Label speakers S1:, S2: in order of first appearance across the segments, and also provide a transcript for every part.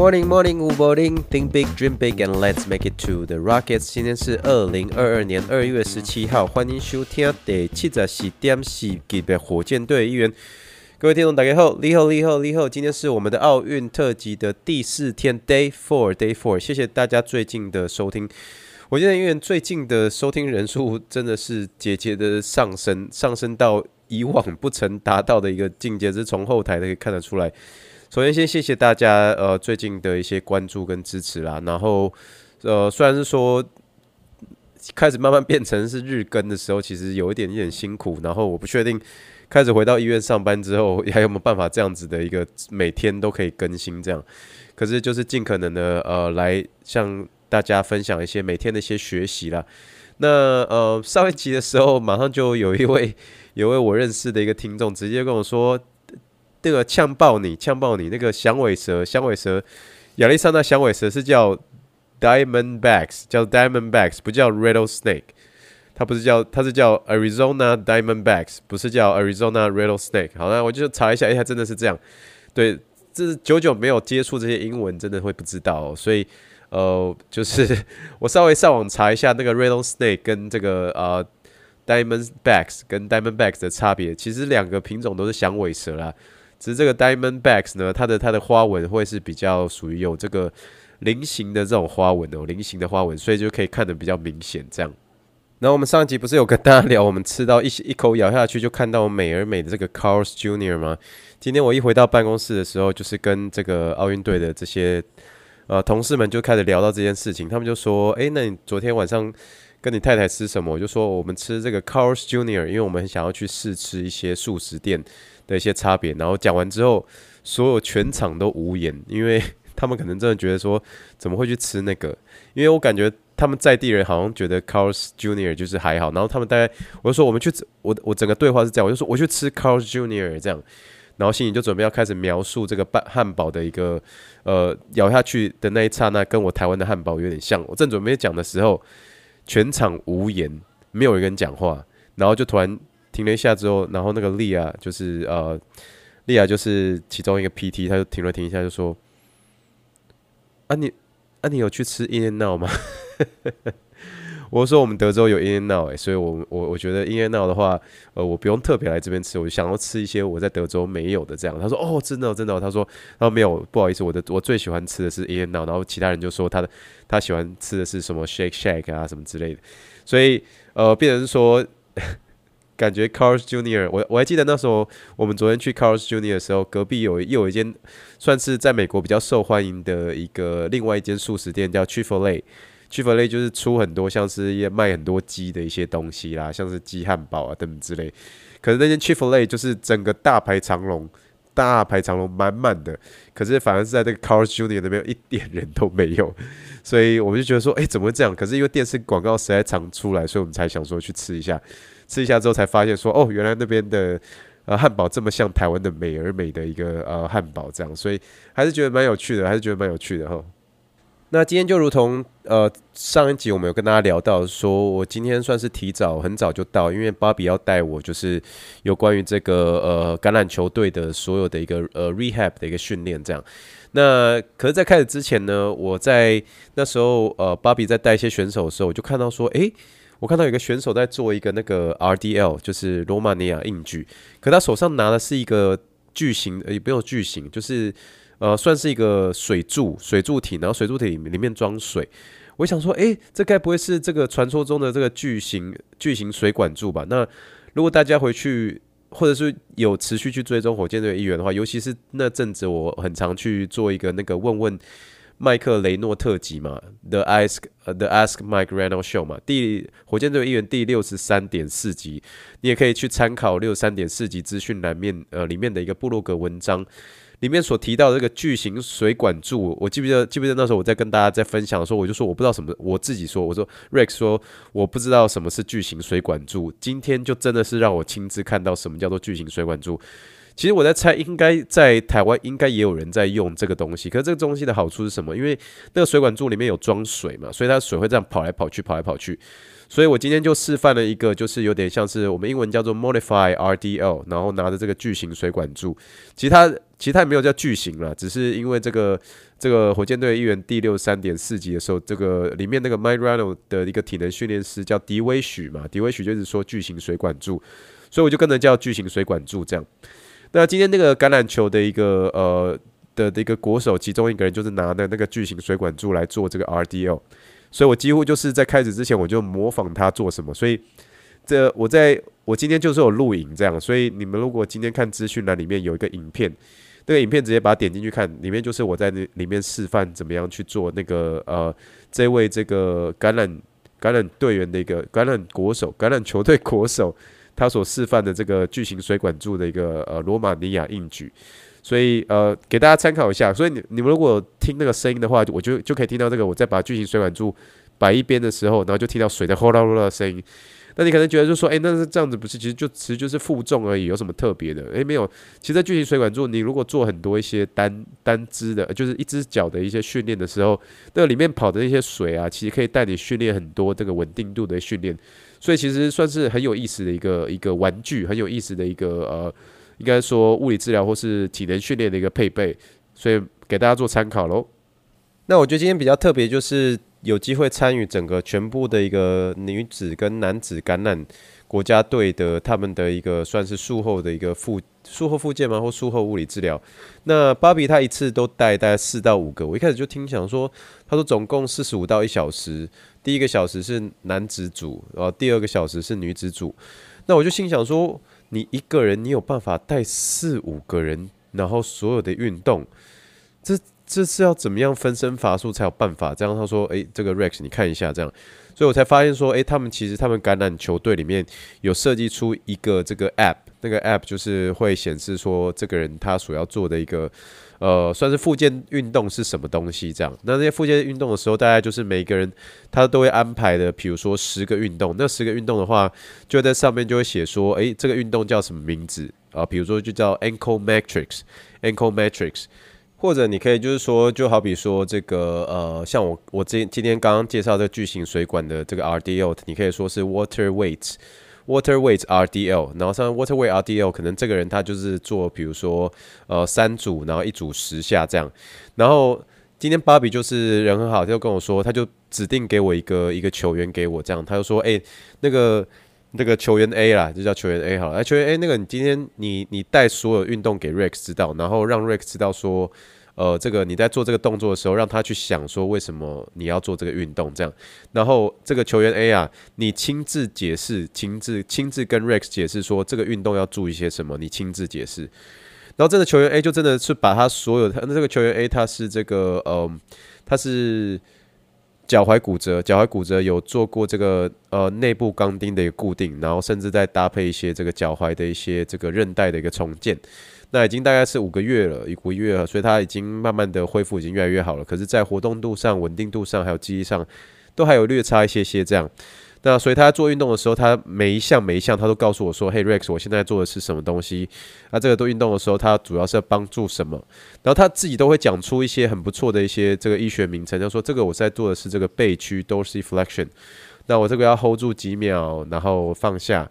S1: Morning, morning, good morning. Think big, dream big, and let's make it to the Rockets. 今天是二零二二年二月十七号，欢迎收听第七十四点四集的火箭队一员。各位听众，大家好，你好，你好，你好。今天是我们的奥运特辑的第四天，Day Four, Day Four。谢谢大家最近的收听。火箭队预言最近的收听人数真的是节节的上升，上升到以往不曾达到的一个境界，是从后台可以看得出来。首先，先谢谢大家呃最近的一些关注跟支持啦。然后，呃，虽然是说开始慢慢变成是日更的时候，其实有一点点辛苦。然后，我不确定开始回到医院上班之后，还有没有办法这样子的一个每天都可以更新这样。可是，就是尽可能的呃来向大家分享一些每天的一些学习啦。那呃上一集的时候，马上就有一位 有位我认识的一个听众直接跟我说。那个呛爆你，呛爆你！那个响尾蛇，响尾蛇，亚利桑那响尾蛇是叫 Diamondbacks，叫 Diamondbacks，不叫 Rattlesnake。它不是叫，它是叫 Arizona Diamondbacks，不是叫 Arizona Rattlesnake。好，那我就查一下，哎，它真的是这样。对，这是久久没有接触这些英文，真的会不知道。所以，呃，就是 我稍微上网查一下那个 Rattlesnake 跟这个呃 Diamondbacks 跟 Diamondbacks 的差别，其实两个品种都是响尾蛇啦。只是这个 Diamondbacks 呢，它的它的花纹会是比较属于有这个菱形的这种花纹哦，菱形的花纹，所以就可以看得比较明显这样。那我们上一集不是有跟大家聊，我们吃到一一口咬下去就看到美而美的这个 Carl's Junior 吗？今天我一回到办公室的时候，就是跟这个奥运队的这些呃同事们就开始聊到这件事情，他们就说：“诶，那你昨天晚上跟你太太吃什么？”我就说：“我们吃这个 Carl's Junior，因为我们很想要去试吃一些素食店。”的一些差别，然后讲完之后，所有全场都无言，因为 他们可能真的觉得说，怎么会去吃那个？因为我感觉他们在地人好像觉得 Carl's Junior 就是还好，然后他们大概我就说我们去，我我整个对话是这样，我就说我去吃 Carl's Junior 这样，然后心里就准备要开始描述这个半汉堡的一个呃咬下去的那一刹那，跟我台湾的汉堡有点像。我正准备讲的时候，全场无言，没有一个人讲话，然后就突然。停了一下之后，然后那个莉亚就是呃，莉亚就是其中一个 PT，他就停了停一下，就说：“啊你啊你有去吃 In-N-Out 吗？” 我说：“我们德州有 In-N-Out 哎，所以我我我觉得 In-N-Out 的话，呃，我不用特别来这边吃，我就想要吃一些我在德州没有的这样。”他说：“哦，真的真的。”他说：“他说没有，不好意思，我的我最喜欢吃的是 In-N-Out。”然后其他人就说他的他喜欢吃的是什么 Shake Shack 啊什么之类的，所以呃，变成说。感觉 Carl's Junior，我我还记得那时候我们昨天去 Carl's Junior 的时候，隔壁有又有一间算是在美国比较受欢迎的一个另外一间素食店，叫 Chick-fil-A。Chick-fil-A 就是出很多像是也卖很多鸡的一些东西啦，像是鸡汉堡啊等等之类。可是那间 Chick-fil-A 就是整个大排长龙，大排长龙满满的。可是反而是在这个 Carl's Junior 那边一点人都没有，所以我们就觉得说，哎，怎么会这样？可是因为电视广告实在常出来，所以我们才想说去吃一下。吃一下之后才发现说，哦，原来那边的呃汉堡这么像台湾的美而美的一个呃汉堡这样，所以还是觉得蛮有趣的，还是觉得蛮有趣的哈。那今天就如同呃上一集我们有跟大家聊到说，我今天算是提早很早就到，因为芭比要带我就是有关于这个呃橄榄球队的所有的一个呃 rehab 的一个训练这样。那可是，在开始之前呢，我在那时候呃芭比在带一些选手的时候，我就看到说，诶。我看到有个选手在做一个那个 RDL，就是罗马尼亚硬举，可他手上拿的是一个巨型，也不用巨型，就是呃，算是一个水柱，水柱体，然后水柱体里面装水。我想说，诶，这该不会是这个传说中的这个巨型巨型水管柱吧？那如果大家回去，或者是有持续去追踪火箭队一员的话，尤其是那阵子，我很常去做一个那个问问。麦克雷诺特辑嘛，The Ask The Ask Mike Reynolds Show 嘛，第火箭队议员第六十三点四集，你也可以去参考六十三点四集资讯栏面呃里面的一个部落格文章，里面所提到的这个巨型水管柱，我记不记得？记不记得那时候我在跟大家在分享的时候，我就说我不知道什么，我自己说，我说 Rex 说我不知道什么是巨型水管柱，今天就真的是让我亲自看到什么叫做巨型水管柱。其实我在猜，应该在台湾应该也有人在用这个东西。可是这个东西的好处是什么？因为那个水管柱里面有装水嘛，所以它水会这样跑来跑去，跑来跑去。所以我今天就示范了一个，就是有点像是我们英文叫做 Modify RDL，然后拿着这个巨型水管柱。其实它其实它也没有叫巨型了，只是因为这个这个火箭队一员第六三点四级的时候，这个里面那个 Mike r a n o 的一个体能训练师叫迪威许嘛，迪威许就是说巨型水管柱，所以我就跟着叫巨型水管柱这样。那今天那个橄榄球的一个呃的的一个国手，其中一个人就是拿的那个巨型水管柱来做这个 RDL，所以我几乎就是在开始之前我就模仿他做什么，所以这我在我今天就是有录影这样，所以你们如果今天看资讯栏里面有一个影片，那个影片直接把它点进去看，里面就是我在那里面示范怎么样去做那个呃这位这个橄榄橄榄队员的一个橄榄国手橄榄球队国手。他所示范的这个巨型水管柱的一个呃罗马尼亚硬举，所以呃给大家参考一下。所以你你们如果听那个声音的话，我就就可以听到这个。我在把巨型水管柱摆一边的时候，然后就听到水的哗啦哗啦的声音。那你可能觉得就说，诶，那是这样子不是？其实就其实就是负重而已，有什么特别的？诶，没有。其实在巨型水管柱，你如果做很多一些单单支的，就是一只脚的一些训练的时候，那里面跑的那些水啊，其实可以带你训练很多这个稳定度的训练。所以其实算是很有意思的一个一个玩具，很有意思的一个呃，应该说物理治疗或是体能训练的一个配备，所以给大家做参考喽。那我觉得今天比较特别，就是有机会参与整个全部的一个女子跟男子橄榄国家队的他们的一个算是术后的一个复术后复健吗？或术后物理治疗。那芭比他一次都带大概四到五个，我一开始就听想说，他说总共四十五到一小时。第一个小时是男子组，然后第二个小时是女子组。那我就心想说，你一个人你有办法带四五个人，然后所有的运动，这这是要怎么样分身乏术才有办法？这样他说，诶，这个 Rex 你看一下这样，所以我才发现说，诶，他们其实他们橄榄球队里面有设计出一个这个 App，那个 App 就是会显示说这个人他所要做的一个。呃，算是复健运动是什么东西？这样，那那些复健运动的时候，大概就是每个人他都会安排的，比如说十个运动，那十个运动的话，就在上面就会写说，诶，这个运动叫什么名字啊？比如说就叫 Ankle Matrix，Ankle Matrix，或者你可以就是说，就好比说这个呃，像我我今今天刚刚介绍这巨型水管的这个 RDL，你可以说是 Water Weight。Water weight RDL，然后像 Water weight RDL，可能这个人他就是做，比如说呃三组，然后一组十下这样。然后今天芭比就是人很好，他就跟我说，他就指定给我一个一个球员给我这样，他就说，哎，那个那个球员 A 啦，就叫球员 A 好了，哎，球员 A，那个你今天你你带所有运动给 Rex 知道，然后让 Rex 知道说。呃，这个你在做这个动作的时候，让他去想说为什么你要做这个运动，这样。然后这个球员 A 啊，你亲自解释，亲自亲自跟 Rex 解释说这个运动要注意些什么，你亲自解释。然后这个球员 A 就真的是把他所有的，那这个球员 A 他是这个，嗯，他是脚踝骨折，脚踝骨折有做过这个呃内部钢钉的一个固定，然后甚至再搭配一些这个脚踝的一些这个韧带的一个重建。那已经大概是五个月了，五个月了，所以他已经慢慢的恢复，已经越来越好了。可是，在活动度上、稳定度上，还有记忆上，都还有略差一些些这样。那所以他做运动的时候，他每一项每一项他都告诉我说：“嘿，Rex，我现在做的是什么东西？那这个做运动的时候，他主要是要帮助什么？然后他自己都会讲出一些很不错的一些这个医学名称，就说这个我在做的是这个背屈 dorsiflexion。那我这个要 hold 住几秒，然后放下。”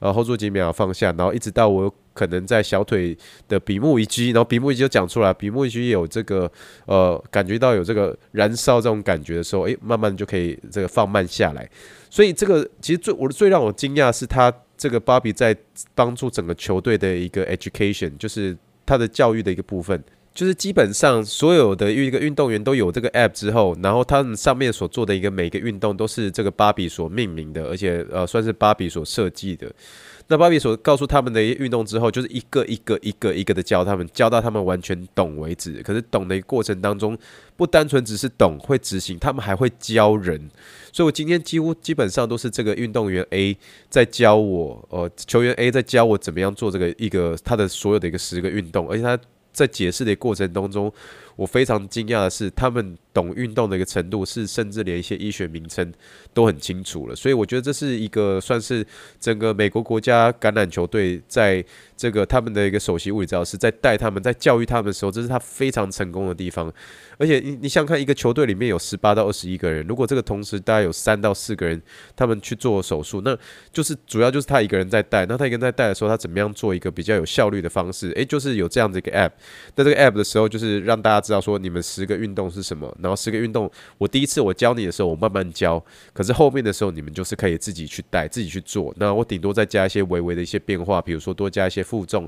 S1: 然后 hold 住几秒放下，然后一直到我可能在小腿的比目鱼肌，然后比目鱼肌就讲出来，比目鱼肌有这个呃感觉到有这个燃烧这种感觉的时候，诶，慢慢就可以这个放慢下来。所以这个其实最我的最让我惊讶是他这个芭比在帮助整个球队的一个 education，就是他的教育的一个部分。就是基本上所有的一个运动员都有这个 app 之后，然后他们上面所做的一个每个运动都是这个芭比所命名的，而且呃算是芭比所设计的。那芭比所告诉他们的运动之后，就是一个一个一个一个的教他们，教到他们完全懂为止。可是懂的过程当中，不单纯只是懂会执行，他们还会教人。所以我今天几乎基本上都是这个运动员 A 在教我，呃，球员 A 在教我怎么样做这个一个他的所有的一个十个运动，而且他。在解释的过程当中，我非常惊讶的是，他们懂运动的一个程度是，甚至连一些医学名称都很清楚了。所以我觉得这是一个算是整个美国国家橄榄球队在这个他们的一个首席物理治疗师在带他们在教育他们的时候，这是他非常成功的地方。而且你你想看一个球队里面有十八到二十一个人，如果这个同时大概有三到四个人他们去做手术，那就是主要就是他一个人在带。那他一个人在带的时候，他怎么样做一个比较有效率的方式？诶，就是有这样的一个 app。那这个 app 的时候，就是让大家知道说你们十个运动是什么，然后十个运动，我第一次我教你的时候，我慢慢教，可是后面的时候你们就是可以自己去带，自己去做。那我顶多再加一些微微的一些变化，比如说多加一些负重，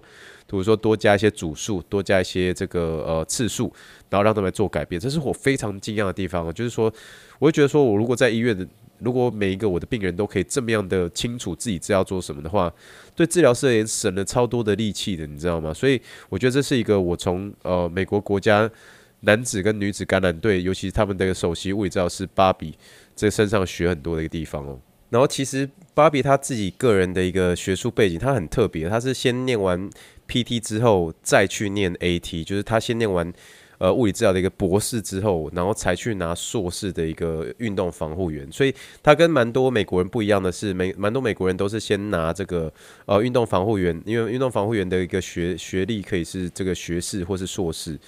S1: 比如说多加一些组数，多加一些这个呃次数，然后让他们做改变。这是我非常惊讶的地方，就是说，我会觉得说我如果在医院的。如果每一个我的病人都可以这么样的清楚自己知道做什么的话，对治疗师也省了超多的力气的，你知道吗？所以我觉得这是一个我从呃美国国家男子跟女子橄榄队，尤其是他们的首席物理治疗师芭比这身上学很多的一个地方哦。然后其实芭比他自己个人的一个学术背景，他很特别，他是先念完 PT 之后再去念 AT，就是他先念完。呃，物理治疗的一个博士之后，然后才去拿硕士的一个运动防护员，所以他跟蛮多美国人不一样的是，美蛮多美国人都是先拿这个呃运动防护员，因为运动防护员的一个学学历可以是这个学士或是硕士，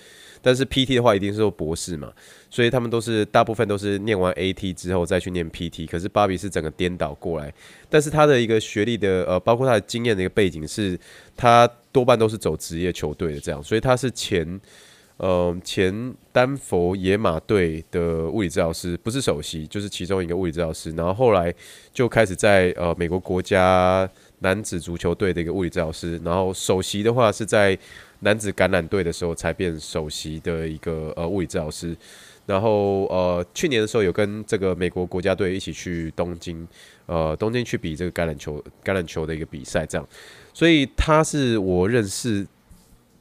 S1: 但是 PT 的话一定是做博士嘛，所以他们都是大部分都是念完 AT 之后再去念 PT，可是巴比是整个颠倒过来，但是他的一个学历的呃，包括他的经验的一个背景是，他多半都是走职业球队的这样，所以他是前。呃，前丹佛野马队的物理治疗师不是首席，就是其中一个物理治疗师。然后后来就开始在呃美国国家男子足球队的一个物理治疗师。然后首席的话是在男子橄榄队的时候才变首席的一个呃物理治疗师。然后呃去年的时候有跟这个美国国家队一起去东京，呃东京去比这个橄榄球橄榄球的一个比赛，这样。所以他是我认识。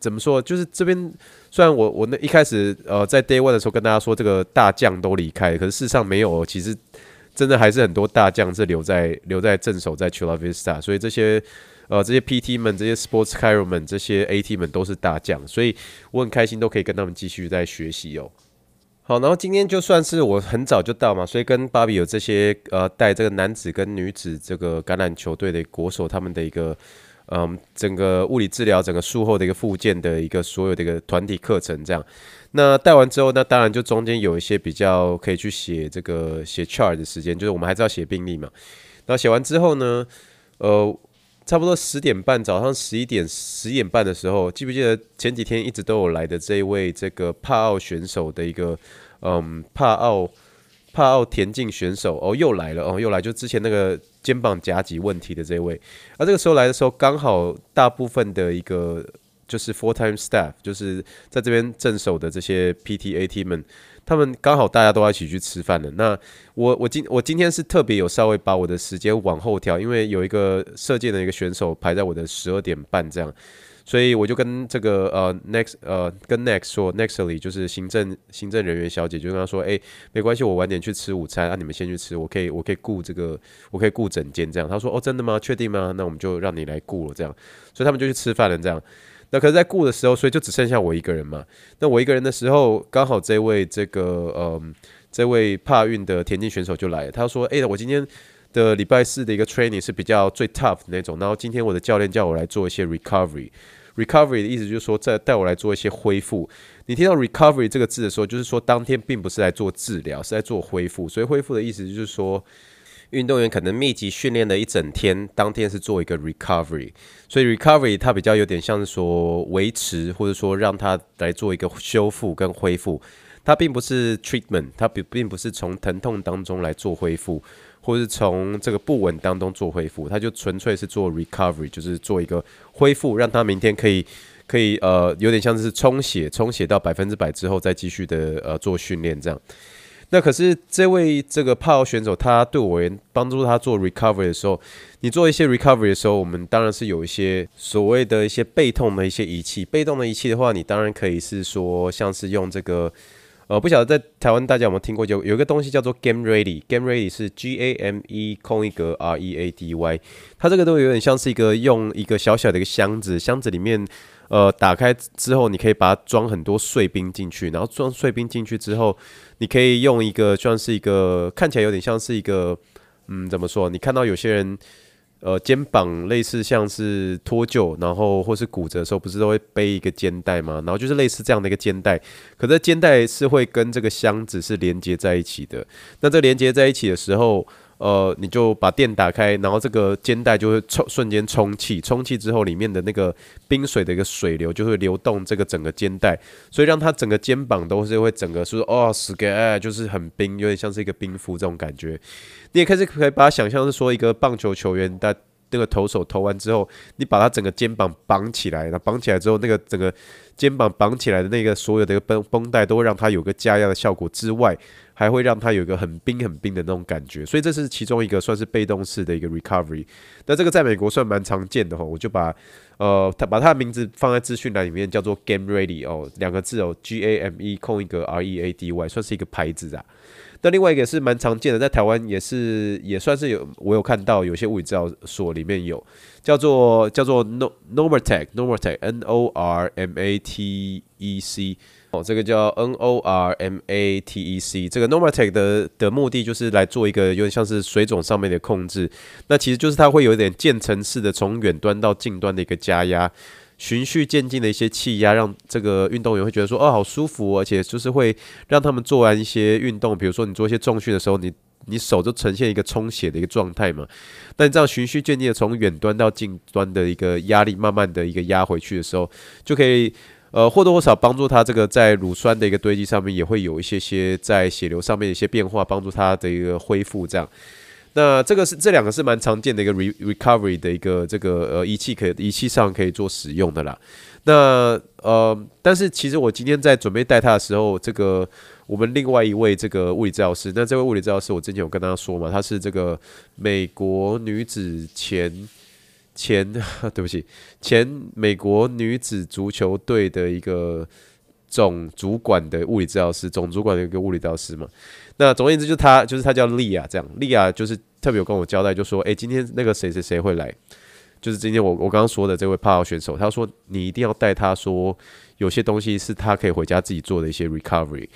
S1: 怎么说？就是这边虽然我我那一开始呃在 Day One 的时候跟大家说这个大将都离开，可是事实上没有，其实真的还是很多大将是留在留在镇守在 Chula Vista，所以这些呃这些 PT 们、这些 Sports Chiro 们、这些 AT 们都是大将，所以我很开心都可以跟他们继续在学习哦。好，然后今天就算是我很早就到嘛，所以跟芭比有这些呃带这个男子跟女子这个橄榄球队的国手他们的一个。嗯，整个物理治疗，整个术后的一个复健的一个所有的一个团体课程，这样。那带完之后，那当然就中间有一些比较可以去写这个写 chart 的时间，就是我们还是要写病历嘛。然后写完之后呢，呃，差不多十点半，早上十一点十一点半的时候，记不记得前几天一直都有来的这一位这个帕奥选手的一个嗯帕奥。帕奥田径选手哦，又来了哦，又来，就之前那个肩膀夹挤问题的这位，而、啊、这个时候来的时候，刚好大部分的一个就是 full time staff，就是在这边镇守的这些 PTAT 们，他们刚好大家都要一起去吃饭了。那我我今我今天是特别有稍微把我的时间往后调，因为有一个射箭的一个选手排在我的十二点半这样。所以我就跟这个呃 next 呃跟 next 说 nextly 就是行政行政人员小姐就跟他说，哎，没关系，我晚点去吃午餐，啊，你们先去吃，我可以我可以雇这个，我可以雇整间这样。他说，哦，真的吗？确定吗？那我们就让你来雇了这样。所以他们就去吃饭了这样。那可是，在雇的时候，所以就只剩下我一个人嘛。那我一个人的时候，刚好这位这个呃这位帕运的田径选手就来了。他说，哎，我今天的礼拜四的一个 training 是比较最 tough 的那种，然后今天我的教练叫我来做一些 recovery。Recovery 的意思就是说，在带我来做一些恢复。你听到 recovery 这个字的时候，就是说当天并不是来做治疗，是在做恢复。所以恢复的意思就是说，运动员可能密集训练了一整天，当天是做一个 recovery。所以 recovery 它比较有点像是说维持，或者说让它来做一个修复跟恢复。它并不是 treatment，它并并不是从疼痛当中来做恢复。或是从这个不稳当中做恢复，他就纯粹是做 recovery，就是做一个恢复，让他明天可以可以呃有点像是充血，充血到百分之百之后再继续的呃做训练这样。那可是这位这个帕奥选手，他对我帮助他做 recovery 的时候，你做一些 recovery 的时候，我们当然是有一些所谓的一些被动的一些仪器。被动的仪器的话，你当然可以是说像是用这个。呃，不晓得在台湾大家有没有听过，就有一个东西叫做 Game Ready，Game Ready 是 G A M E 空一格 R E A D Y，它这个都有点像是一个用一个小小的一个箱子，箱子里面呃打开之后，你可以把它装很多碎冰进去，然后装碎冰进去之后，你可以用一个像是一个看起来有点像是一个嗯怎么说？你看到有些人。呃，肩膀类似像是脱臼，然后或是骨折的时候，不是都会背一个肩带吗？然后就是类似这样的一个肩带，可这肩带是会跟这个箱子是连接在一起的。那这连接在一起的时候，呃，你就把电打开，然后这个肩带就会充瞬间充气，充气之后里面的那个冰水的一个水流就会流动这个整个肩带，所以让它整个肩膀都是会整个是哦，死个哎，就是很冰，有点像是一个冰敷这种感觉。你也开始可以把它想象是说一个棒球球员，的那个投手投完之后，你把他整个肩膀绑起来，那绑起来之后，那个整个肩膀绑起来的那个所有的一个绷绷带都会让它有个加压的效果之外。还会让它有一个很冰很冰的那种感觉，所以这是其中一个算是被动式的一个 recovery。那这个在美国算蛮常见的哈，我就把呃，他把他的名字放在资讯栏里面，叫做 Game Ready 哦，两个字哦，G A M E 空一个 R E A D Y，算是一个牌子啊。那另外一个是蛮常见的，在台湾也是也算是有，我有看到有些物理治疗所里面有，叫做叫做 No Normatec Normatec N O R M A T E C。哦，这个叫 N O R M A T E C，这个 Normatec 的的目的就是来做一个有点像是水肿上面的控制。那其实就是它会有点渐层式的从远端到近端的一个加压，循序渐进的一些气压，让这个运动员会觉得说哦，好舒服，而且就是会让他们做完一些运动，比如说你做一些重训的时候，你你手就呈现一个充血的一个状态嘛。那你这样循序渐进的从远端到近端的一个压力，慢慢的一个压回去的时候，就可以。呃，或多或少帮助他这个在乳酸的一个堆积上面也会有一些些在血流上面的一些变化，帮助他的一个恢复。这样，那这个是这两个是蛮常见的一个 re recovery 的一个这个呃仪器可以仪器上可以做使用的啦。那呃，但是其实我今天在准备带他的时候，这个我们另外一位这个物理治疗师，那这位物理治疗师我之前有跟大家说嘛，他是这个美国女子前。前 对不起，前美国女子足球队的一个总主管的物理治疗师，总主管的一个物理治疗师嘛。那总而言之，就他就是他叫利亚，这样利亚就是特别有跟我交代，就说：“诶，今天那个谁谁谁会来，就是今天我我刚刚说的这位帕奥选手，他说你一定要带他说，有些东西是他可以回家自己做的一些 recovery。”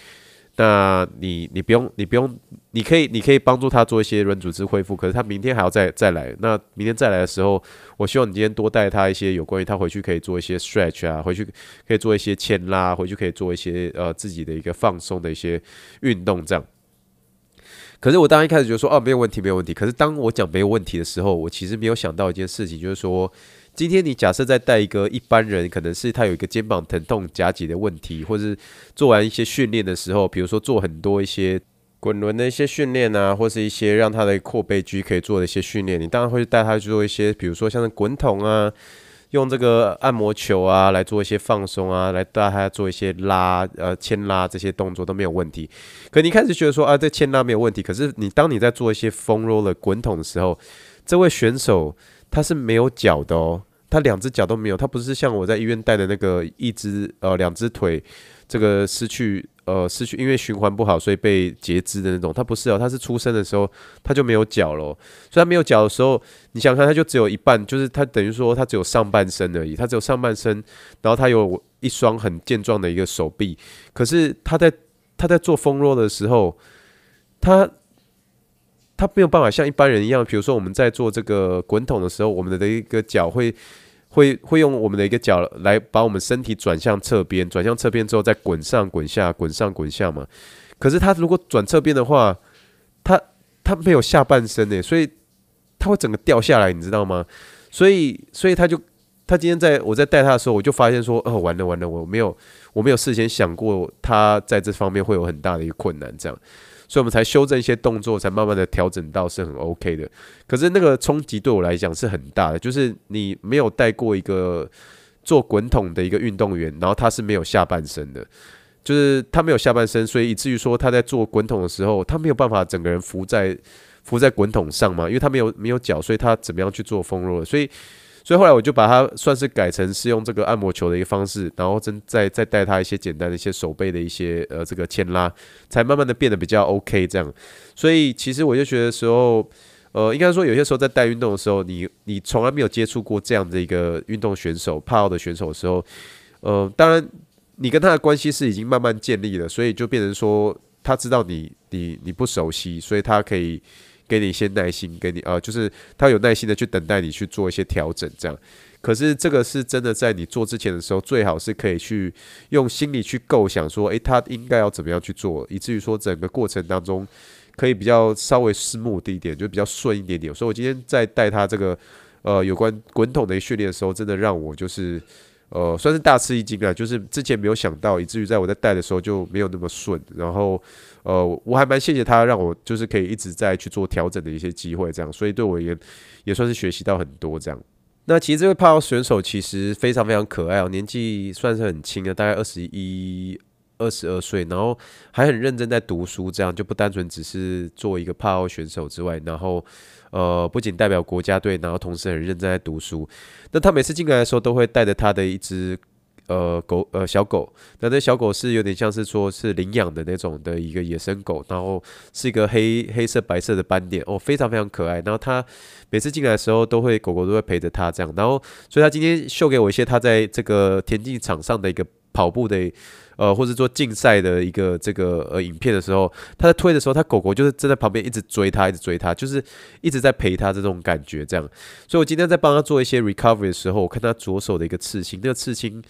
S1: 那你你不用你不用，你可以你可以帮助他做一些软组织恢复，可是他明天还要再再来。那明天再来的时候，我希望你今天多带他一些有关于他回去可以做一些 stretch 啊，回去可以做一些牵拉，回去可以做一些呃自己的一个放松的一些运动这样。可是我当一开始就说哦没有问题没有问题，可是当我讲没有问题的时候，我其实没有想到一件事情，就是说。今天你假设再带一个一般人，可能是他有一个肩膀疼痛、夹脊的问题，或是做完一些训练的时候，比如说做很多一些滚轮的一些训练啊，或是一些让他的阔背肌可以做的一些训练，你当然会带他去做一些，比如说像是滚筒啊，用这个按摩球啊来做一些放松啊，来带他做一些拉呃牵拉这些动作都没有问题。可你一开始觉得说啊，这牵拉没有问题，可是你当你在做一些 foam roller 滚筒的时候，这位选手他是没有脚的哦。他两只脚都没有，他不是像我在医院带的那个一只呃两只腿，这个失去呃失去，因为循环不好，所以被截肢的那种。他不是哦，他是出生的时候他就没有脚了，所以它没有脚的时候，你想看他就只有一半，就是他等于说他只有上半身而已，他只有上半身，然后他有一双很健壮的一个手臂，可是他在他在做 foam roll 的时候，他。他没有办法像一般人一样，比如说我们在做这个滚筒的时候，我们的一个脚会会会用我们的一个脚来把我们身体转向侧边，转向侧边之后再滚上滚下，滚上滚下嘛。可是他如果转侧边的话，他他没有下半身诶，所以他会整个掉下来，你知道吗？所以所以他就他今天在我在带他的时候，我就发现说，哦，完了完了，我没有我没有事先想过他在这方面会有很大的一个困难，这样。所以我们才修正一些动作，才慢慢的调整到是很 OK 的。可是那个冲击对我来讲是很大的，就是你没有带过一个做滚筒的一个运动员，然后他是没有下半身的，就是他没有下半身，所以以至于说他在做滚筒的时候，他没有办法整个人浮在浮在滚筒上嘛，因为他没有没有脚，所以他怎么样去做 foam roller？所以所以后来我就把它算是改成是用这个按摩球的一个方式，然后真再再带他一些简单的一些手背的一些呃这个牵拉，才慢慢的变得比较 OK 这样。所以其实我就觉得时候，呃，应该说有些时候在带运动的时候，你你从来没有接触过这样的一个运动选手、帕奥的选手的时候，呃，当然你跟他的关系是已经慢慢建立了，所以就变成说他知道你你你不熟悉，所以他可以。给你一些耐心，给你呃，就是他有耐心的去等待你去做一些调整，这样。可是这个是真的，在你做之前的时候，最好是可以去用心里去构想说，诶，他应该要怎么样去做，以至于说整个过程当中可以比较稍微视目的一点，就比较顺一点点。所以我今天在带他这个呃有关滚筒的训练的时候，真的让我就是呃算是大吃一惊啊，就是之前没有想到，以至于在我在带的时候就没有那么顺，然后。呃，我还蛮谢谢他，让我就是可以一直在去做调整的一些机会，这样，所以对我而言也算是学习到很多这样。那其实这位帕奥选手其实非常非常可爱哦，年纪算是很轻的，大概二十一、二十二岁，然后还很认真在读书，这样就不单纯只是做一个帕奥选手之外，然后呃，不仅代表国家队，然后同时很认真在读书。那他每次进来的时候，都会带着他的一只。呃，狗呃小狗，那这小狗是有点像是说是领养的那种的一个野生狗，然后是一个黑黑色白色的斑点哦，非常非常可爱。然后他每次进来的时候，都会狗狗都会陪着他这样。然后，所以他今天秀给我一些他在这个田径场上的一个跑步的呃，或者说竞赛的一个这个呃影片的时候，他在推的时候，他狗狗就是站在旁边一直追他，一直追他，就是一直在陪他这种感觉这样。所以我今天在帮他做一些 recovery 的时候，我看他左手的一个刺青，那个刺青。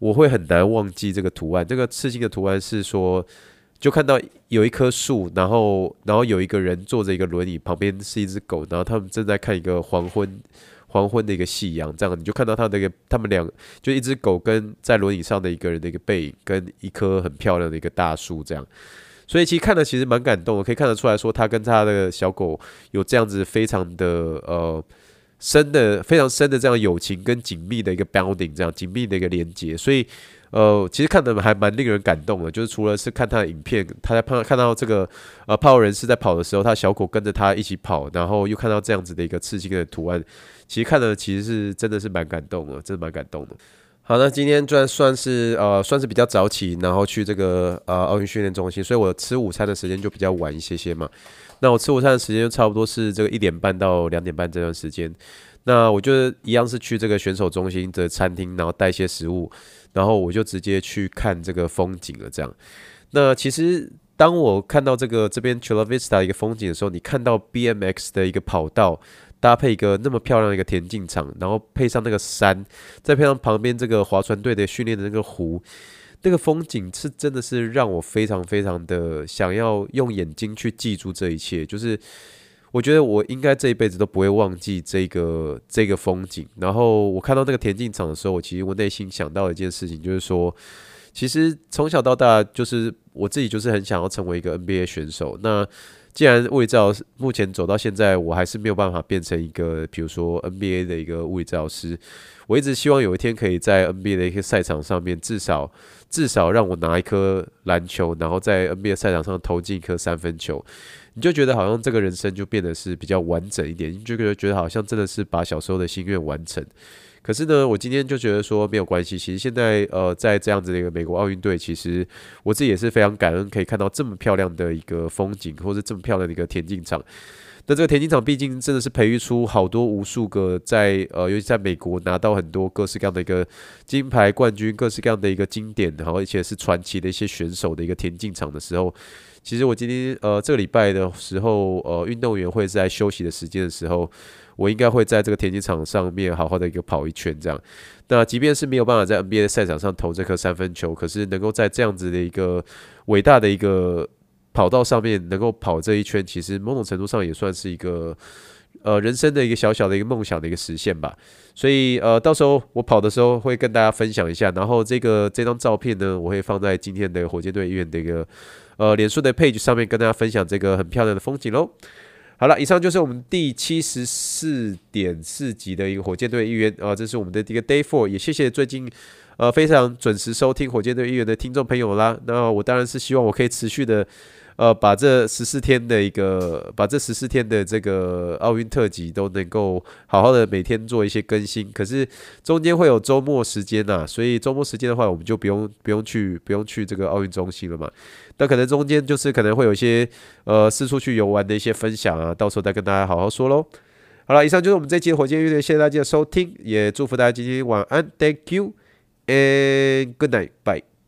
S1: 我会很难忘记这个图案。这个刺青的图案是说，就看到有一棵树，然后然后有一个人坐着一个轮椅，旁边是一只狗，然后他们正在看一个黄昏黄昏的一个夕阳。这样你就看到他那个他们两就一只狗跟在轮椅上的一个人的一个背影，跟一棵很漂亮的一个大树这样。所以其实看的其实蛮感动的，可以看得出来说他跟他的小狗有这样子非常的呃。深的非常深的这样友情跟紧密的一个 bonding，这样紧密的一个连接，所以呃，其实看的还蛮令人感动的。就是除了是看他的影片，他在看看到这个呃帕奥人士在跑的时候，他小狗跟着他一起跑，然后又看到这样子的一个刺青的图案，其实看的其实是真的是蛮感动的，真的蛮感动的。好，那今天算算是呃算是比较早起，然后去这个呃奥运训练中心，所以我吃午餐的时间就比较晚一些些嘛。那我吃午餐的时间就差不多是这个一点半到两点半这段时间。那我就一样是去这个选手中心的餐厅，然后带些食物，然后我就直接去看这个风景了。这样，那其实当我看到这个这边 Chula Vista 一个风景的时候，你看到 BMX 的一个跑道搭配一个那么漂亮的一个田径场，然后配上那个山，再配上旁边这个划船队的训练的那个湖。那个风景是真的是让我非常非常的想要用眼睛去记住这一切，就是我觉得我应该这一辈子都不会忘记这个这个风景。然后我看到那个田径场的时候，我其实我内心想到一件事情，就是说，其实从小到大，就是我自己就是很想要成为一个 NBA 选手。那既然物理治疗目前走到现在，我还是没有办法变成一个，比如说 NBA 的一个物理治疗师。我一直希望有一天可以在 NBA 的一个赛场上面，至少至少让我拿一颗篮球，然后在 NBA 赛场上投进一颗三分球，你就觉得好像这个人生就变得是比较完整一点，你就觉得觉得好像真的是把小时候的心愿完成。可是呢，我今天就觉得说没有关系。其实现在呃，在这样子的一个美国奥运队，其实我自己也是非常感恩，可以看到这么漂亮的一个风景，或是这么漂亮的一个田径场。那这个田径场毕竟真的是培育出好多无数个在呃，尤其在美国拿到很多各式各样的一个金牌冠军，各式各样的一个经典，然后而且是传奇的一些选手的一个田径场的时候，其实我今天呃这个礼拜的时候，呃运动员会在休息的时间的时候，我应该会在这个田径场上面好好的一个跑一圈这样。那即便是没有办法在 NBA 赛场上投这颗三分球，可是能够在这样子的一个伟大的一个跑道上面能够跑这一圈，其实某种程度上也算是一个呃人生的一个小小的一个梦想的一个实现吧。所以呃，到时候我跑的时候会跟大家分享一下。然后这个这张照片呢，我会放在今天的火箭队医院的一个呃脸书的 page 上面跟大家分享这个很漂亮的风景喽。好了，以上就是我们第七十四点四集的一个火箭队议员啊，这是我们的一个 day four，也谢谢最近呃非常准时收听火箭队议员的听众朋友啦。那我当然是希望我可以持续的。呃，把这十四天的一个，把这十四天的这个奥运特辑都能够好好的每天做一些更新。可是中间会有周末时间呐，所以周末时间的话，我们就不用不用去不用去这个奥运中心了嘛。那可能中间就是可能会有一些呃四处去游玩的一些分享啊，到时候再跟大家好好说喽。好了，以上就是我们这期的火箭乐队，谢谢大家的收听，也祝福大家今天晚安，Thank you and good night，bye。